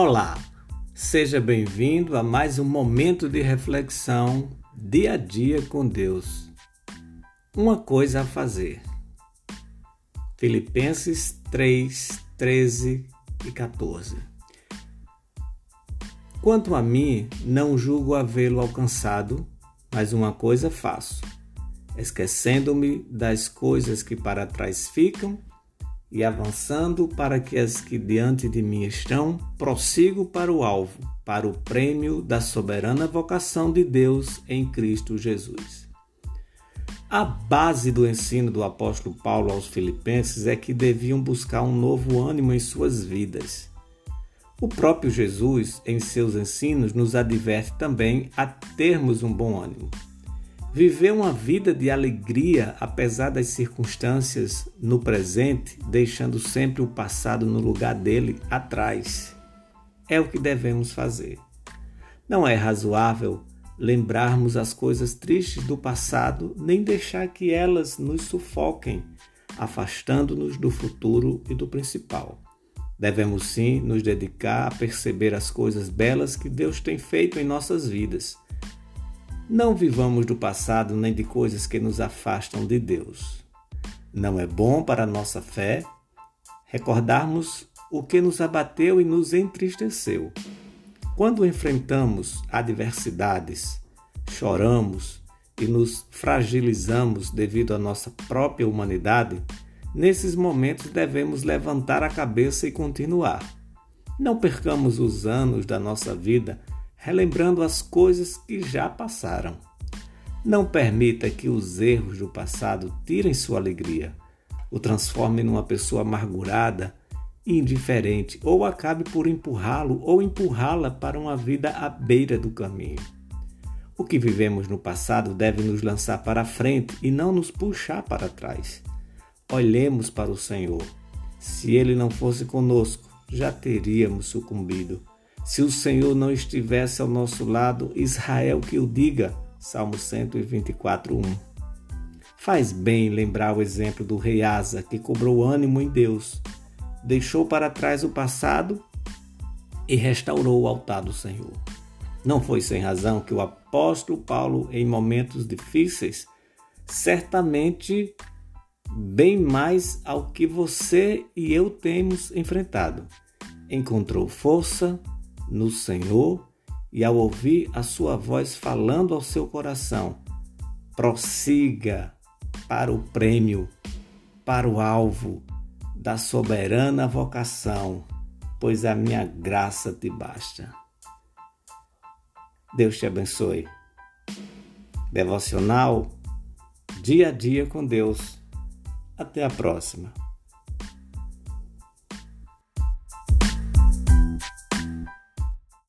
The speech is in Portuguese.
Olá, seja bem-vindo a mais um momento de reflexão dia a dia com Deus. Uma coisa a fazer. Filipenses 3, 13 e 14. Quanto a mim, não julgo havê-lo alcançado, mas uma coisa faço, esquecendo-me das coisas que para trás ficam e avançando para que as que diante de mim estão, prossigo para o alvo, para o prêmio da soberana vocação de Deus em Cristo Jesus. A base do ensino do apóstolo Paulo aos Filipenses é que deviam buscar um novo ânimo em suas vidas. O próprio Jesus, em seus ensinos, nos adverte também a termos um bom ânimo. Viver uma vida de alegria apesar das circunstâncias no presente, deixando sempre o passado no lugar dele atrás. É o que devemos fazer. Não é razoável lembrarmos as coisas tristes do passado, nem deixar que elas nos sufoquem, afastando-nos do futuro e do principal. Devemos sim nos dedicar a perceber as coisas belas que Deus tem feito em nossas vidas não vivamos do passado nem de coisas que nos afastam de Deus. Não é bom para a nossa fé recordarmos o que nos abateu e nos entristeceu. Quando enfrentamos adversidades, choramos e nos fragilizamos devido à nossa própria humanidade, nesses momentos devemos levantar a cabeça e continuar. Não percamos os anos da nossa vida relembrando as coisas que já passaram. Não permita que os erros do passado tirem sua alegria, o transformem numa pessoa amargurada indiferente, ou acabe por empurrá-lo ou empurrá-la para uma vida à beira do caminho. O que vivemos no passado deve nos lançar para a frente e não nos puxar para trás. Olhemos para o Senhor. Se Ele não fosse conosco, já teríamos sucumbido. Se o Senhor não estivesse ao nosso lado, Israel que o diga. Salmo 124, 1. Faz bem lembrar o exemplo do rei Asa, que cobrou ânimo em Deus, deixou para trás o passado e restaurou o altar do Senhor. Não foi sem razão que o apóstolo Paulo, em momentos difíceis, certamente bem mais ao que você e eu temos enfrentado, encontrou força, no Senhor e ao ouvir a sua voz falando ao seu coração, prossiga para o prêmio, para o alvo da soberana vocação, pois a minha graça te basta. Deus te abençoe. Devocional Dia a Dia com Deus. Até a próxima.